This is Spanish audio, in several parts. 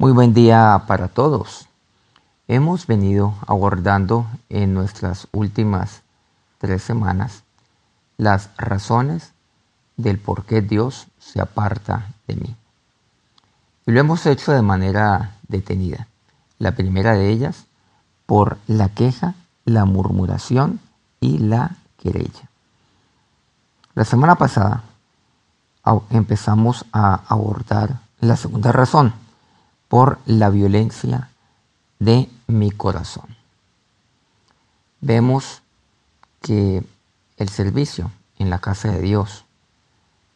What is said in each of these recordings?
Muy buen día para todos. Hemos venido abordando en nuestras últimas tres semanas las razones del por qué Dios se aparta de mí. Y lo hemos hecho de manera detenida. La primera de ellas, por la queja, la murmuración y la querella. La semana pasada empezamos a abordar la segunda razón, por la violencia de mi corazón. Vemos que el servicio en la casa de Dios,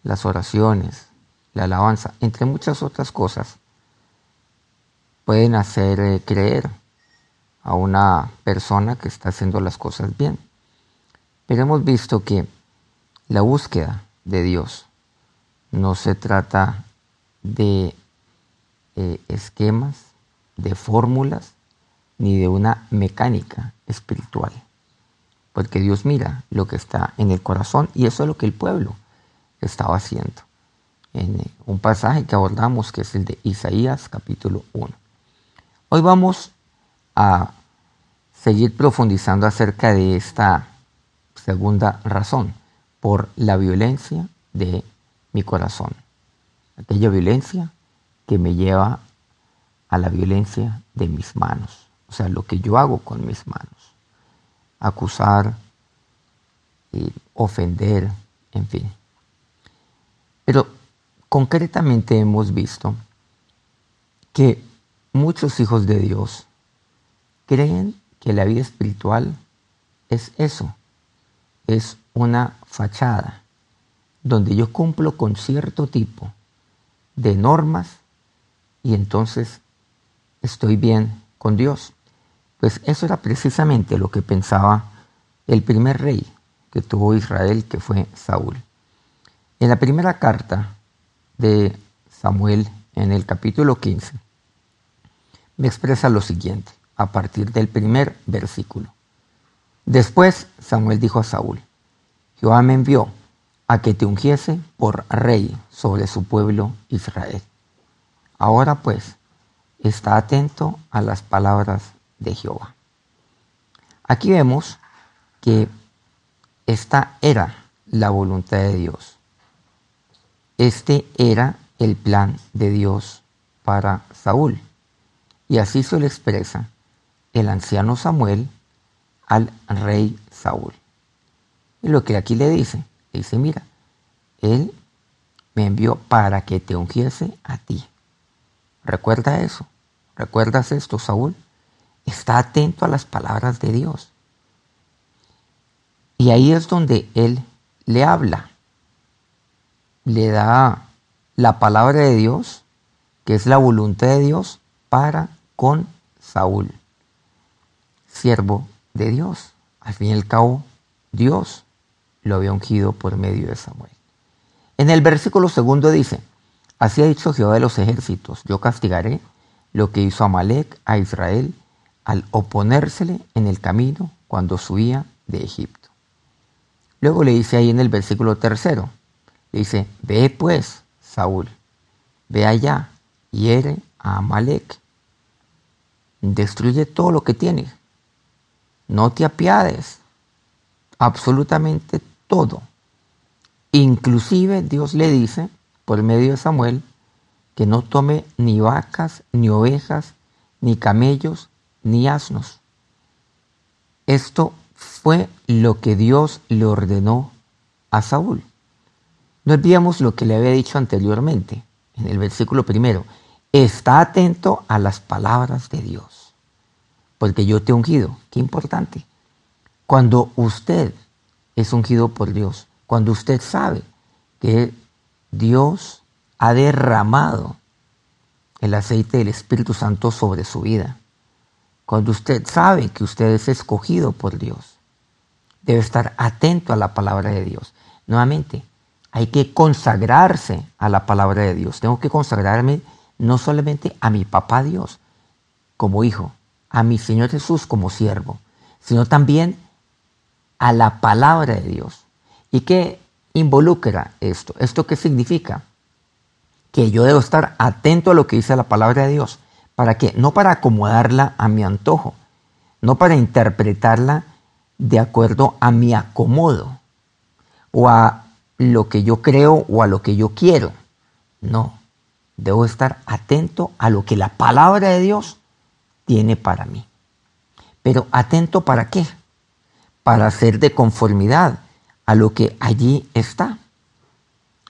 las oraciones, la alabanza, entre muchas otras cosas, pueden hacer eh, creer a una persona que está haciendo las cosas bien. Pero hemos visto que la búsqueda de Dios no se trata de eh, esquemas, de fórmulas, ni de una mecánica espiritual. Porque Dios mira lo que está en el corazón y eso es lo que el pueblo estaba haciendo. En eh, un pasaje que abordamos que es el de Isaías capítulo 1. Hoy vamos a seguir profundizando acerca de esta segunda razón, por la violencia de mi corazón. Aquella violencia que me lleva a la violencia de mis manos, o sea, lo que yo hago con mis manos. Acusar, ofender, en fin. Pero concretamente hemos visto que muchos hijos de Dios creen que la vida espiritual es eso, es una fachada donde yo cumplo con cierto tipo de normas y entonces estoy bien con Dios. Pues eso era precisamente lo que pensaba el primer rey que tuvo Israel, que fue Saúl. En la primera carta de Samuel, en el capítulo 15, me expresa lo siguiente, a partir del primer versículo. Después Samuel dijo a Saúl, Jehová me envió a que te ungiese por rey sobre su pueblo Israel. Ahora pues, está atento a las palabras de Jehová. Aquí vemos que esta era la voluntad de Dios. Este era el plan de Dios para Saúl. Y así se lo expresa el anciano Samuel al rey Saúl. Y lo que aquí le dice, dice, mira, él me envió para que te ungiese a ti. Recuerda eso. ¿Recuerdas esto, Saúl? Está atento a las palabras de Dios. Y ahí es donde él le habla. Le da la palabra de Dios, que es la voluntad de Dios, para con Saúl, siervo de Dios. Al fin y al cabo, Dios lo había ungido por medio de Samuel. En el versículo segundo dice, Así ha dicho Jehová de los ejércitos, yo castigaré lo que hizo Amalek a Israel al oponérsele en el camino cuando subía de Egipto. Luego le dice ahí en el versículo tercero, le dice, ve pues, Saúl, ve allá, hiere a Amalek, destruye todo lo que tiene, no te apiades, absolutamente todo. Inclusive Dios le dice, por medio de Samuel que no tome ni vacas, ni ovejas, ni camellos, ni asnos. Esto fue lo que Dios le ordenó a Saúl. No olvidemos lo que le había dicho anteriormente, en el versículo primero. Está atento a las palabras de Dios, porque yo te he ungido. Qué importante. Cuando usted es ungido por Dios, cuando usted sabe que Dios ha derramado el aceite del Espíritu Santo sobre su vida. Cuando usted sabe que usted es escogido por Dios, debe estar atento a la palabra de Dios. Nuevamente, hay que consagrarse a la palabra de Dios. Tengo que consagrarme no solamente a mi papá Dios como hijo, a mi Señor Jesús como siervo, sino también a la palabra de Dios. ¿Y qué involucra esto? ¿Esto qué significa? Que yo debo estar atento a lo que dice la palabra de Dios. ¿Para qué? No para acomodarla a mi antojo, no para interpretarla de acuerdo a mi acomodo o a lo que yo creo o a lo que yo quiero. No, debo estar atento a lo que la palabra de Dios tiene para mí. Pero atento para qué? Para ser de conformidad a lo que allí está.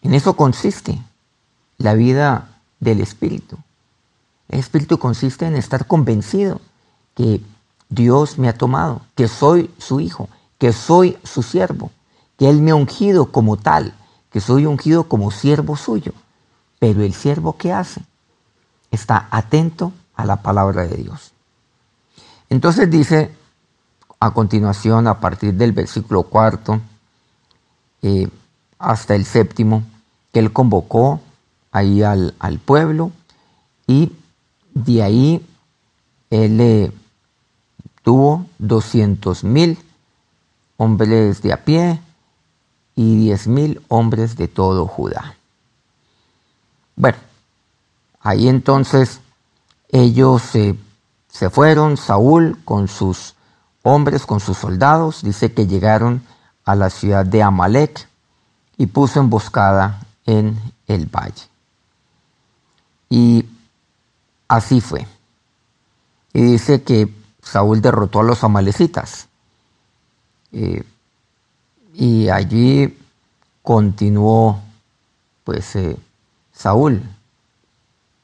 En eso consiste la vida del Espíritu. El Espíritu consiste en estar convencido que Dios me ha tomado, que soy su hijo, que soy su siervo, que Él me ha ungido como tal, que soy ungido como siervo suyo. Pero el siervo que hace está atento a la palabra de Dios. Entonces dice a continuación, a partir del versículo cuarto eh, hasta el séptimo, que él convocó ahí al, al pueblo y de ahí él eh, tuvo 200 mil hombres de a pie y 10 mil hombres de todo Judá. Bueno, ahí entonces ellos se fueron, Saúl con sus hombres, con sus soldados, dice que llegaron a la ciudad de Amalek y puso emboscada en el valle. Y así fue. Y dice que Saúl derrotó a los amalecitas. Eh, y allí continuó, pues, eh, Saúl,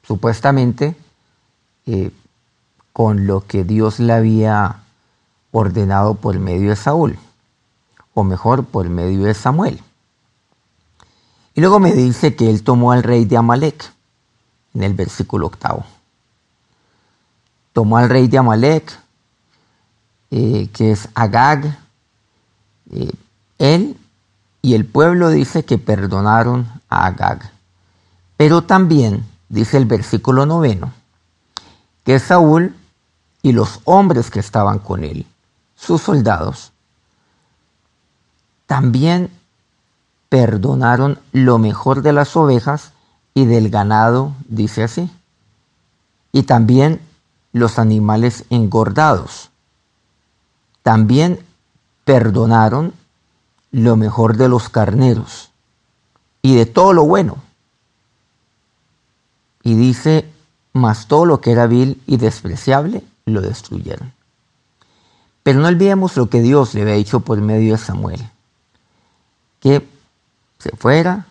supuestamente, eh, con lo que Dios le había ordenado por medio de Saúl, o mejor, por medio de Samuel. Y luego me dice que él tomó al rey de Amalek, en el versículo octavo. Tomó al rey de Amalek, eh, que es Agag. Eh, él y el pueblo dice que perdonaron a Agag. Pero también, dice el versículo noveno, que Saúl y los hombres que estaban con él, sus soldados, también perdonaron lo mejor de las ovejas y del ganado, dice así, y también los animales engordados. También perdonaron lo mejor de los carneros y de todo lo bueno. Y dice, más todo lo que era vil y despreciable, lo destruyeron. Pero no olvidemos lo que Dios le había dicho por medio de Samuel, que se fuera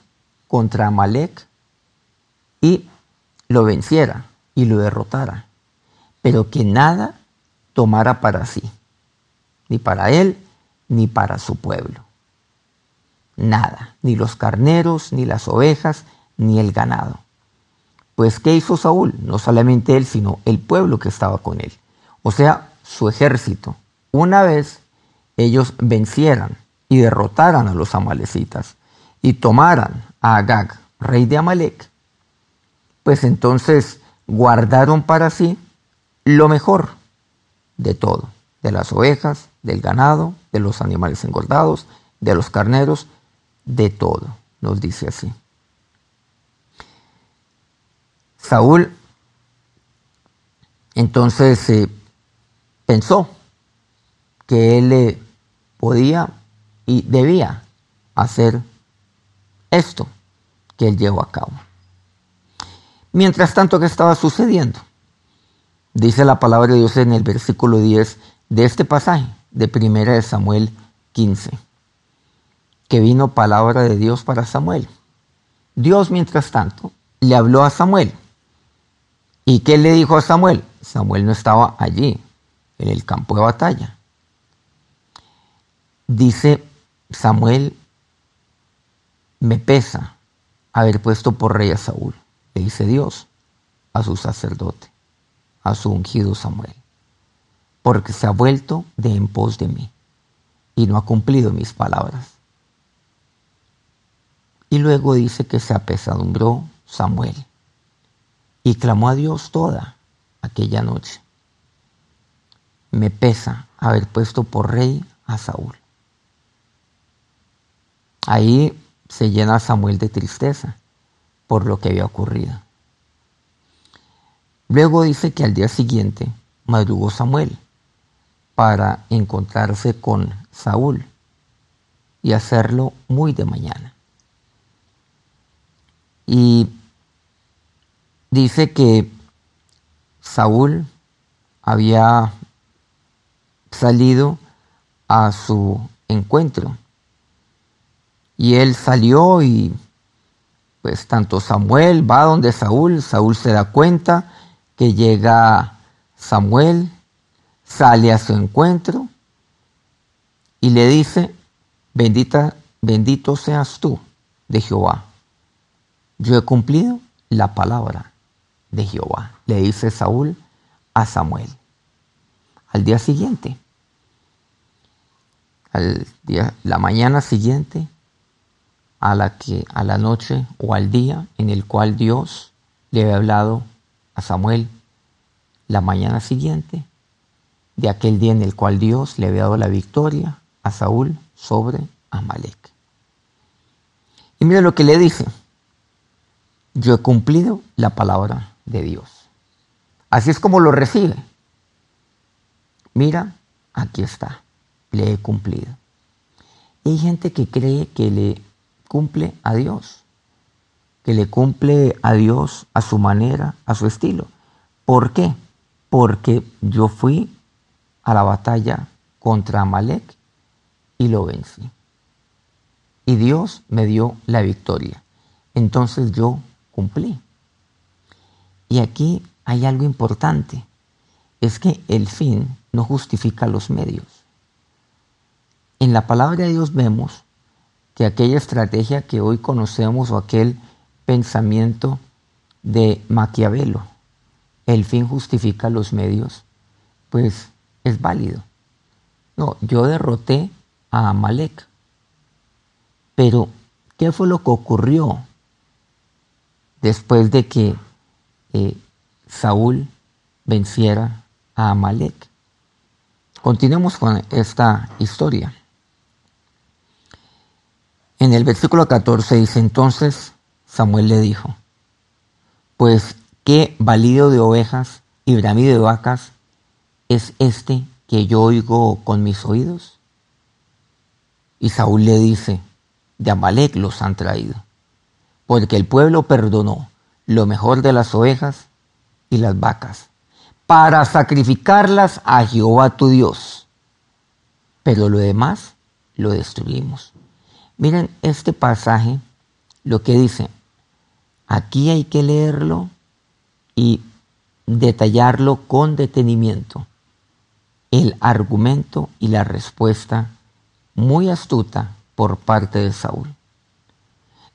contra Amalek y lo venciera y lo derrotara, pero que nada tomara para sí, ni para él, ni para su pueblo. Nada, ni los carneros, ni las ovejas, ni el ganado. Pues, ¿qué hizo Saúl? No solamente él, sino el pueblo que estaba con él o sea, su ejército, una vez ellos vencieran y derrotaran a los amalecitas y tomaran a Agag, rey de Amalek, pues entonces guardaron para sí lo mejor de todo, de las ovejas, del ganado, de los animales engordados, de los carneros, de todo, nos dice así. Saúl entonces eh, pensó que él eh, podía y debía hacer esto que él llevó a cabo. Mientras tanto, ¿qué estaba sucediendo? Dice la palabra de Dios en el versículo 10 de este pasaje de 1 Samuel 15, que vino palabra de Dios para Samuel. Dios, mientras tanto, le habló a Samuel. ¿Y qué le dijo a Samuel? Samuel no estaba allí, en el campo de batalla. Dice Samuel, me pesa haber puesto por rey a Saúl, le dice Dios a su sacerdote, a su ungido Samuel, porque se ha vuelto de en pos de mí y no ha cumplido mis palabras. Y luego dice que se apesadumbró Samuel y clamó a Dios toda aquella noche me pesa haber puesto por rey a Saúl. Ahí se llena Samuel de tristeza por lo que había ocurrido. Luego dice que al día siguiente madrugó Samuel para encontrarse con Saúl y hacerlo muy de mañana. Y dice que Saúl había salido a su encuentro. Y él salió y pues tanto Samuel va donde Saúl, Saúl se da cuenta que llega Samuel, sale a su encuentro y le dice, bendita, bendito seas tú de Jehová. Yo he cumplido la palabra de Jehová, le dice Saúl a Samuel. Al día siguiente, al día, la mañana siguiente, a la que a la noche o al día en el cual Dios le había hablado a Samuel, la mañana siguiente, de aquel día en el cual Dios le había dado la victoria a Saúl sobre Amalek. Y mira lo que le dice. Yo he cumplido la palabra de Dios. Así es como lo recibe. Mira, aquí está. Le he cumplido. hay gente que cree que le cumple a Dios, que le cumple a Dios a su manera, a su estilo. ¿Por qué? Porque yo fui a la batalla contra Amalek y lo vencí. Y Dios me dio la victoria. Entonces yo cumplí. Y aquí hay algo importante. Es que el fin no justifica los medios. En la palabra de Dios vemos que aquella estrategia que hoy conocemos o aquel pensamiento de Maquiavelo, el fin justifica los medios, pues es válido. No, yo derroté a Amalek, pero ¿qué fue lo que ocurrió después de que eh, Saúl venciera a Amalek? Continuemos con esta historia. En el versículo 14 dice, entonces Samuel le dijo, pues qué balido de ovejas y bramido de vacas es este que yo oigo con mis oídos. Y Saúl le dice, de Amalek los han traído, porque el pueblo perdonó lo mejor de las ovejas y las vacas, para sacrificarlas a Jehová tu Dios. Pero lo demás lo destruimos. Miren este pasaje, lo que dice. Aquí hay que leerlo y detallarlo con detenimiento. El argumento y la respuesta muy astuta por parte de Saúl.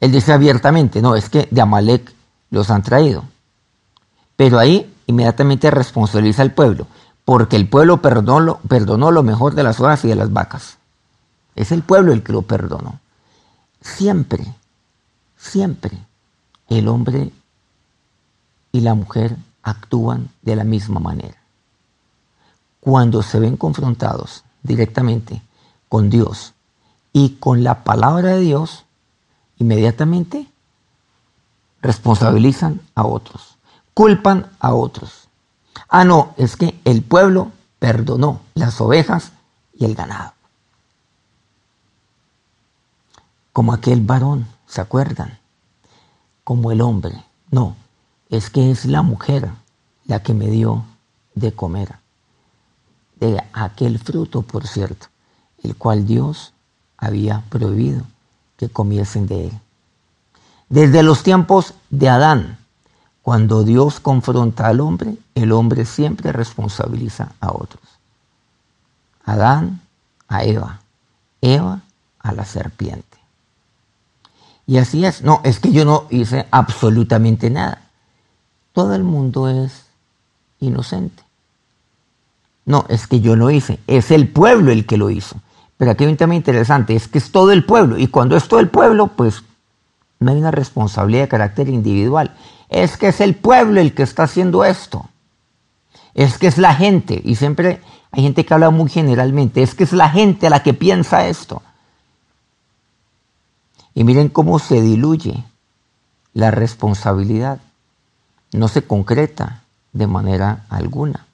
Él dice abiertamente, no, es que de Amalek los han traído. Pero ahí inmediatamente responsabiliza al pueblo, porque el pueblo perdonó, lo mejor de las ovejas y de las vacas. Es el pueblo el que lo perdonó siempre, siempre el hombre y la mujer actúan de la misma manera. Cuando se ven confrontados directamente con Dios y con la palabra de Dios, inmediatamente responsabilizan a otros, culpan a otros. Ah, no, es que el pueblo perdonó las ovejas y el ganado como aquel varón, ¿se acuerdan? Como el hombre. No, es que es la mujer la que me dio de comer. De aquel fruto, por cierto, el cual Dios había prohibido que comiesen de él. Desde los tiempos de Adán, cuando Dios confronta al hombre, el hombre siempre responsabiliza a otros. Adán a Eva, Eva a la serpiente. Y así es. No, es que yo no hice absolutamente nada. Todo el mundo es inocente. No, es que yo no hice. Es el pueblo el que lo hizo. Pero aquí hay un tema interesante. Es que es todo el pueblo. Y cuando es todo el pueblo, pues no hay una responsabilidad de carácter individual. Es que es el pueblo el que está haciendo esto. Es que es la gente. Y siempre hay gente que habla muy generalmente. Es que es la gente la que piensa esto. Y miren cómo se diluye la responsabilidad. No se concreta de manera alguna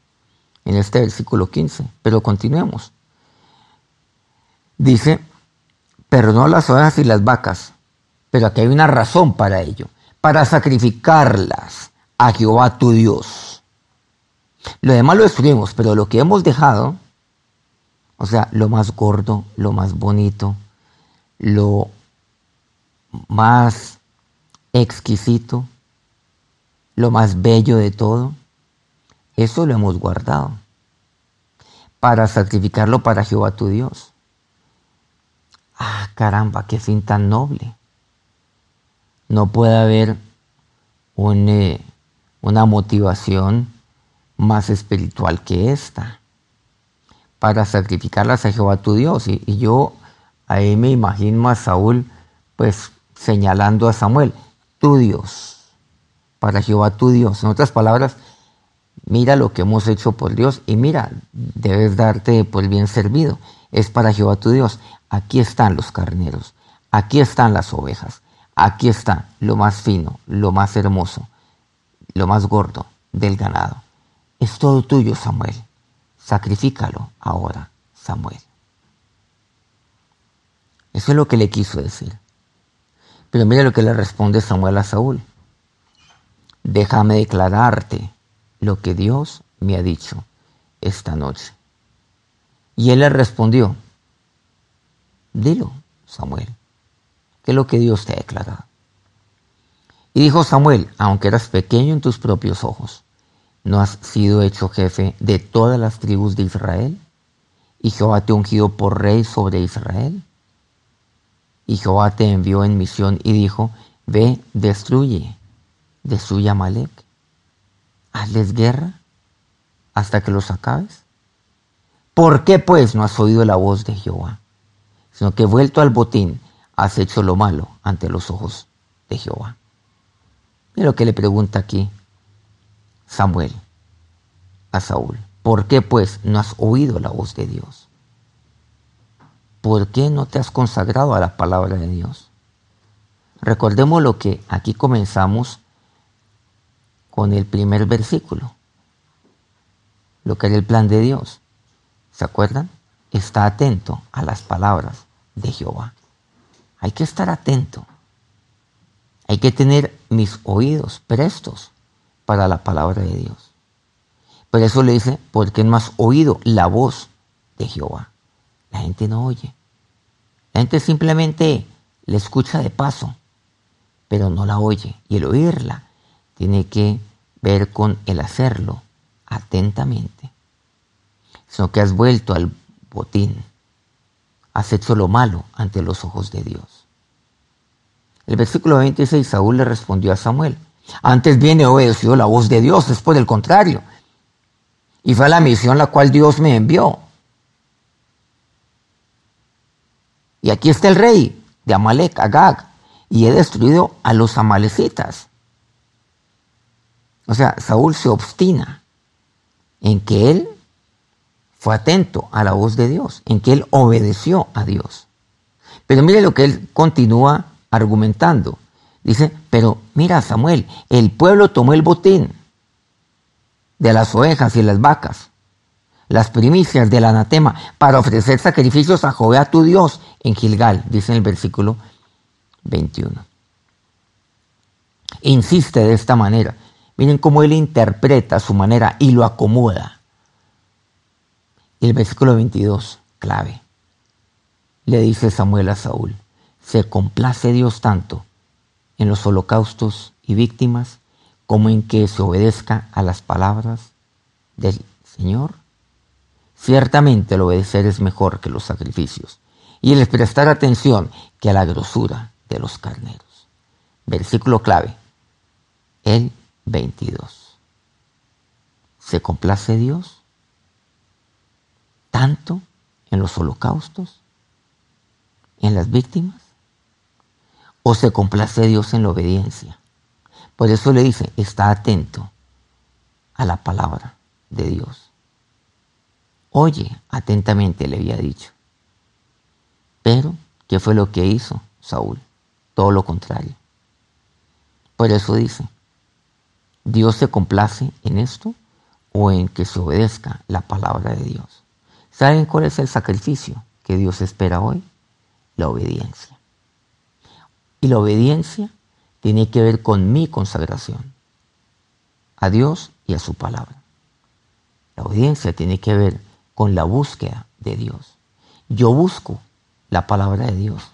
en este versículo 15. Pero continuemos. Dice, perdonó las ovejas y las vacas, pero aquí hay una razón para ello, para sacrificarlas a Jehová tu Dios. Lo demás lo destruimos, pero lo que hemos dejado, o sea, lo más gordo, lo más bonito, lo más exquisito, lo más bello de todo, eso lo hemos guardado para sacrificarlo para Jehová tu Dios. Ah, caramba, qué fin tan noble. No puede haber eh, una motivación más espiritual que esta para sacrificarlas a Jehová tu Dios. Y, y yo ahí me imagino a Saúl pues señalando a Samuel, tu Dios, para Jehová tu Dios. En otras palabras, mira lo que hemos hecho por Dios y mira, debes darte por bien servido. Es para Jehová tu Dios. Aquí están los carneros, aquí están las ovejas, aquí está lo más fino, lo más hermoso, lo más gordo del ganado. Es todo tuyo, Samuel. Sacrifícalo ahora, Samuel. Eso es lo que le quiso decir. Pero mira lo que le responde Samuel a Saúl. Déjame declararte lo que Dios me ha dicho esta noche. Y él le respondió, dilo, Samuel, ¿qué es lo que Dios te ha declarado? Y dijo Samuel, aunque eras pequeño en tus propios ojos, ¿no has sido hecho jefe de todas las tribus de Israel? ¿Y Jehová te ungido por rey sobre Israel? Y Jehová te envió en misión y dijo, ve, destruye, destruye a Malek hazles guerra hasta que los acabes. ¿Por qué pues no has oído la voz de Jehová? Sino que vuelto al botín has hecho lo malo ante los ojos de Jehová. Mira lo que le pregunta aquí Samuel a Saúl. ¿Por qué pues no has oído la voz de Dios? ¿Por qué no te has consagrado a la palabra de Dios? Recordemos lo que aquí comenzamos con el primer versículo, lo que era el plan de Dios. ¿Se acuerdan? Está atento a las palabras de Jehová. Hay que estar atento. Hay que tener mis oídos prestos para la palabra de Dios. Por eso le dice, porque no has oído la voz de Jehová. La gente no oye. La gente simplemente le escucha de paso, pero no la oye. Y el oírla tiene que ver con el hacerlo atentamente, sino que has vuelto al botín, has hecho lo malo ante los ojos de Dios. El versículo 26, Saúl le respondió a Samuel, antes bien he obedecido la voz de Dios, después del contrario, y fue la misión la cual Dios me envió. Y aquí está el rey de Amalek, Agag, y he destruido a los amalecitas. O sea, Saúl se obstina en que él fue atento a la voz de Dios, en que él obedeció a Dios. Pero mire lo que él continúa argumentando. Dice, pero mira Samuel, el pueblo tomó el botín de las ovejas y las vacas, las primicias del anatema, para ofrecer sacrificios a Jehová tu Dios en Gilgal, dice en el versículo 21. Insiste de esta manera. Miren cómo él interpreta su manera y lo acomoda. Y el versículo 22, clave. Le dice Samuel a Saúl, se complace Dios tanto en los holocaustos y víctimas como en que se obedezca a las palabras del Señor. Ciertamente el obedecer es mejor que los sacrificios y el prestar atención que a la grosura de los carneros. Versículo clave. Él 22. ¿Se complace Dios tanto en los holocaustos, en las víctimas? ¿O se complace Dios en la obediencia? Por eso le dice, está atento a la palabra de Dios. Oye atentamente, le había dicho. Pero, ¿qué fue lo que hizo Saúl? Todo lo contrario. Por eso dice, ¿Dios se complace en esto o en que se obedezca la palabra de Dios? ¿Saben cuál es el sacrificio que Dios espera hoy? La obediencia. Y la obediencia tiene que ver con mi consagración a Dios y a su palabra. La obediencia tiene que ver con la búsqueda de Dios. Yo busco la palabra de Dios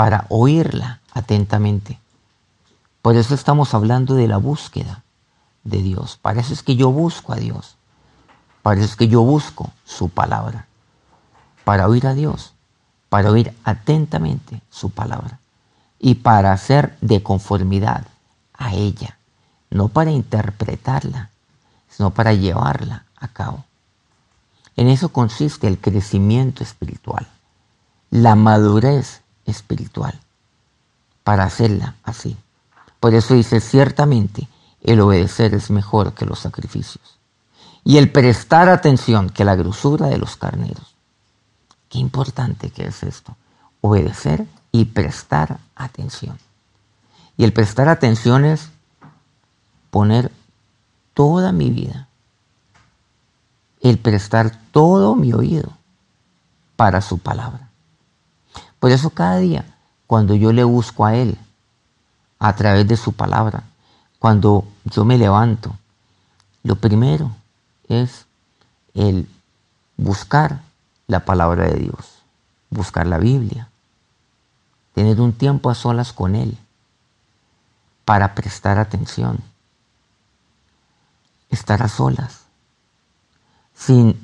para oírla atentamente. Por eso estamos hablando de la búsqueda de Dios. Para eso es que yo busco a Dios. Para eso es que yo busco su palabra. Para oír a Dios. Para oír atentamente su palabra. Y para hacer de conformidad a ella. No para interpretarla, sino para llevarla a cabo. En eso consiste el crecimiento espiritual, la madurez espiritual, para hacerla así. Por eso dice, ciertamente el obedecer es mejor que los sacrificios. Y el prestar atención que la grosura de los carneros. Qué importante que es esto. Obedecer y prestar atención. Y el prestar atención es poner toda mi vida el prestar todo mi oído para su palabra. Por eso cada día, cuando yo le busco a Él, a través de su palabra, cuando yo me levanto, lo primero es el buscar la palabra de Dios, buscar la Biblia, tener un tiempo a solas con Él para prestar atención, estar a solas sin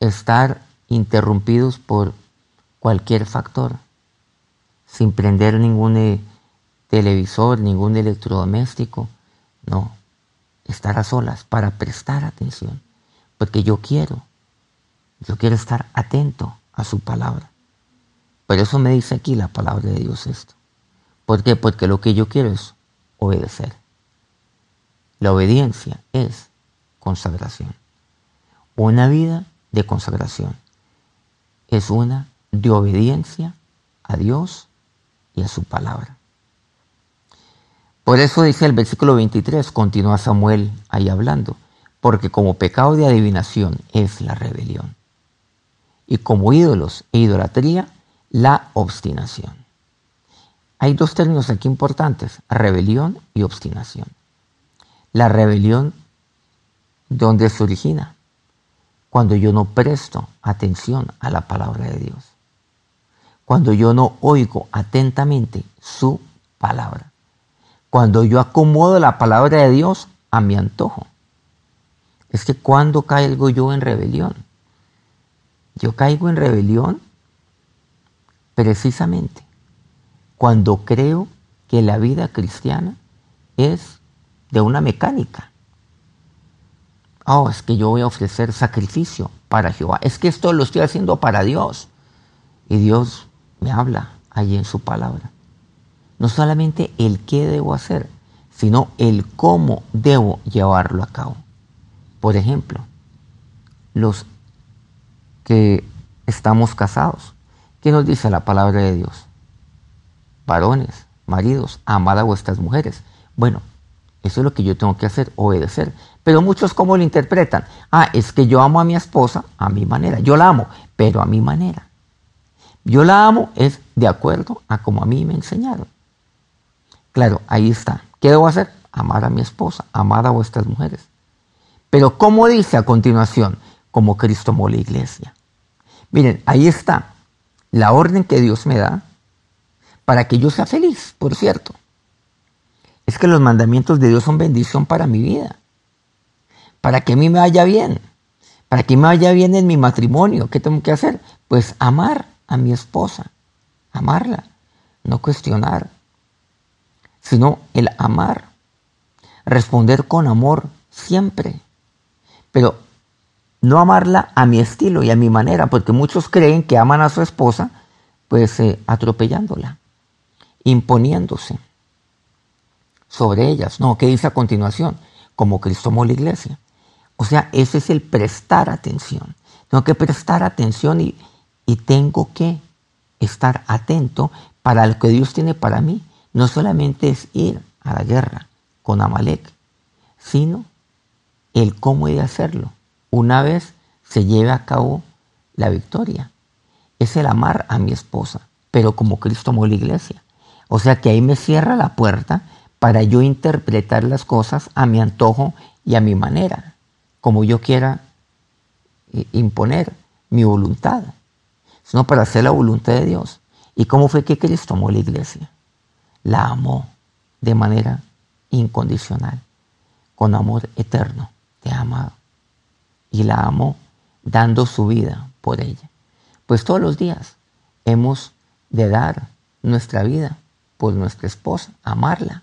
estar interrumpidos por cualquier factor, sin prender ningún eh, televisor, ningún electrodoméstico, no, estar a solas para prestar atención, porque yo quiero, yo quiero estar atento a su palabra. Por eso me dice aquí la palabra de Dios esto. ¿Por qué? Porque lo que yo quiero es obedecer. La obediencia es consagración. Una vida de consagración es una de obediencia a Dios y a su palabra. Por eso dice el versículo 23, continúa Samuel ahí hablando, porque como pecado de adivinación es la rebelión, y como ídolos e idolatría, la obstinación. Hay dos términos aquí importantes, rebelión y obstinación. La rebelión, ¿dónde se origina? cuando yo no presto atención a la palabra de Dios. Cuando yo no oigo atentamente su palabra. Cuando yo acomodo la palabra de Dios a mi antojo. Es que cuando caigo yo en rebelión. Yo caigo en rebelión precisamente cuando creo que la vida cristiana es de una mecánica oh, es que yo voy a ofrecer sacrificio para Jehová. Es que esto lo estoy haciendo para Dios. Y Dios me habla allí en su palabra. No solamente el qué debo hacer, sino el cómo debo llevarlo a cabo. Por ejemplo, los que estamos casados. ¿Qué nos dice la palabra de Dios? Varones, maridos, amad a vuestras mujeres. Bueno, eso es lo que yo tengo que hacer, obedecer. Pero muchos cómo lo interpretan. Ah, es que yo amo a mi esposa a mi manera. Yo la amo, pero a mi manera. Yo la amo es de acuerdo a como a mí me enseñaron. Claro, ahí está. ¿Qué debo hacer? Amar a mi esposa, amar a vuestras mujeres. Pero ¿cómo dice a continuación? Como Cristo amó la iglesia. Miren, ahí está la orden que Dios me da para que yo sea feliz, por cierto. Es que los mandamientos de Dios son bendición para mi vida para que a mí me vaya bien, para que me vaya bien en mi matrimonio. ¿Qué tengo que hacer? Pues amar a mi esposa, amarla, no cuestionar, sino el amar, responder con amor siempre, pero no amarla a mi estilo y a mi manera, porque muchos creen que aman a su esposa, pues eh, atropellándola, imponiéndose sobre ellas. No, ¿qué dice a continuación? Como Cristo amó la iglesia. O sea, ese es el prestar atención. Tengo que prestar atención y, tengo que estar atento para lo que Dios tiene para mí. No solamente es ir a la guerra con Amalek, sino el cómo he de hacerlo. Una vez se lleve a cabo la victoria. Es el amar a mi esposa, pero como Cristo amó la iglesia. O sea que ahí me cierra la puerta para yo interpretar las cosas a mi antojo y a mi manera, como yo quiera eh, imponer mi voluntad, sino para hacer la voluntad de Dios. ¿Y cómo fue que Cristo amó la iglesia? La amó de manera incondicional, con amor eterno, te ha amado. Y la amó dando su vida por ella. Pues todos los días hemos de dar nuestra vida por nuestra esposa, amarla.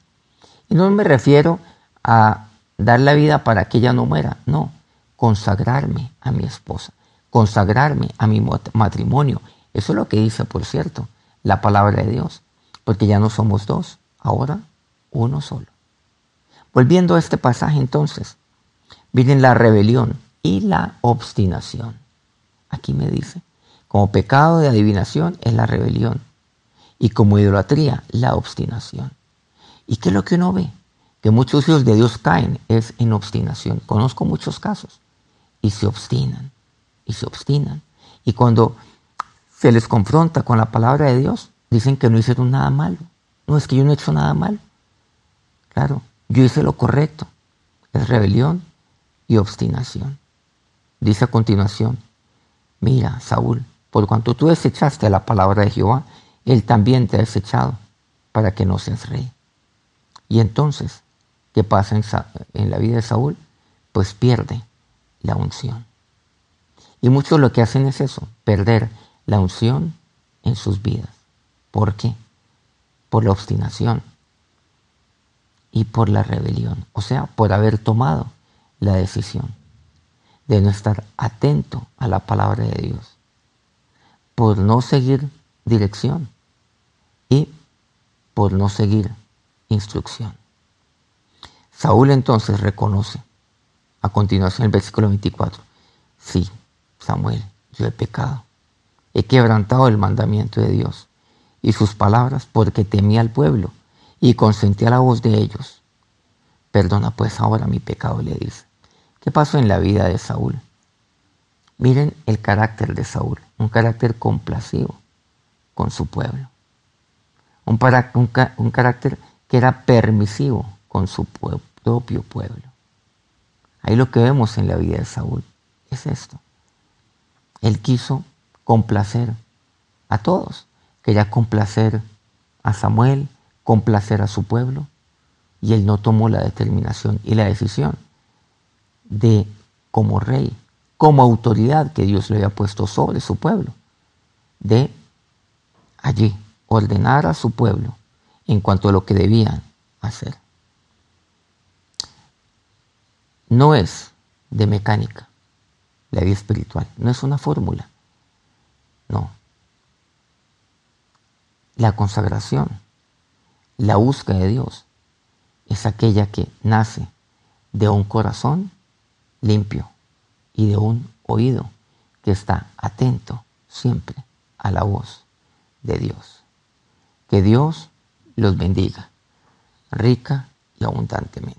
Y no me refiero a dar la vida para que ella no muera, no, consagrarme a mi esposa, consagrarme a mi matrimonio. Eso es lo que dice, por cierto, la palabra de Dios, porque ya no somos dos, ahora uno solo. Volviendo a este pasaje entonces, miren la rebelión y la obstinación. Aquí me dice, como pecado de adivinación es la rebelión y como idolatría la obstinación. ¿Y qué es lo que uno ve? Que muchos hijos de Dios caen es en obstinación. Conozco muchos casos y se obstinan y se obstinan. Y cuando se les confronta con la palabra de Dios, dicen que no hicieron nada malo. No es que yo no he hecho nada malo. Claro, yo hice lo correcto. Es rebelión y obstinación. Dice a continuación, mira, Saúl, por cuanto tú desechaste la palabra de Jehová, él también te ha desechado para que no seas rey. Y entonces, ¿qué pasa en, en la vida de Saúl? Pues pierde la unción. Y muchos lo que hacen es eso, perder la unción en sus vidas. ¿Por qué? Por la obstinación y por la rebelión, o sea, por haber tomado la decisión de no estar atento a la palabra de Dios, por no seguir dirección y por no seguir instrucción. Saúl entonces reconoce, a continuación el versículo 24, sí, Samuel, yo he pecado, he quebrantado el mandamiento de Dios y sus palabras porque temí al pueblo y consentí a la voz de ellos. Perdona pues ahora mi pecado, le dice. ¿Qué pasó en la vida de Saúl? Miren el carácter de Saúl, un carácter complacivo con su pueblo, un carácter que era permisivo con su propio pueblo. Ahí lo que vemos en la vida de Saúl es esto. Él quiso complacer a todos. Quería complacer a Samuel, complacer a su pueblo, y él no tomó la determinación y la decisión de, como rey, como autoridad que Dios le había puesto sobre su pueblo, de allí ordenar a su pueblo en cuanto a lo que debían hacer. No es de mecánica la vida espiritual, no es una fórmula, no. La consagración, la búsqueda de Dios, es aquella que nace de un corazón limpio y de un oído que está atento siempre a la voz de Dios. Que Dios los bendiga rica y abundantemente.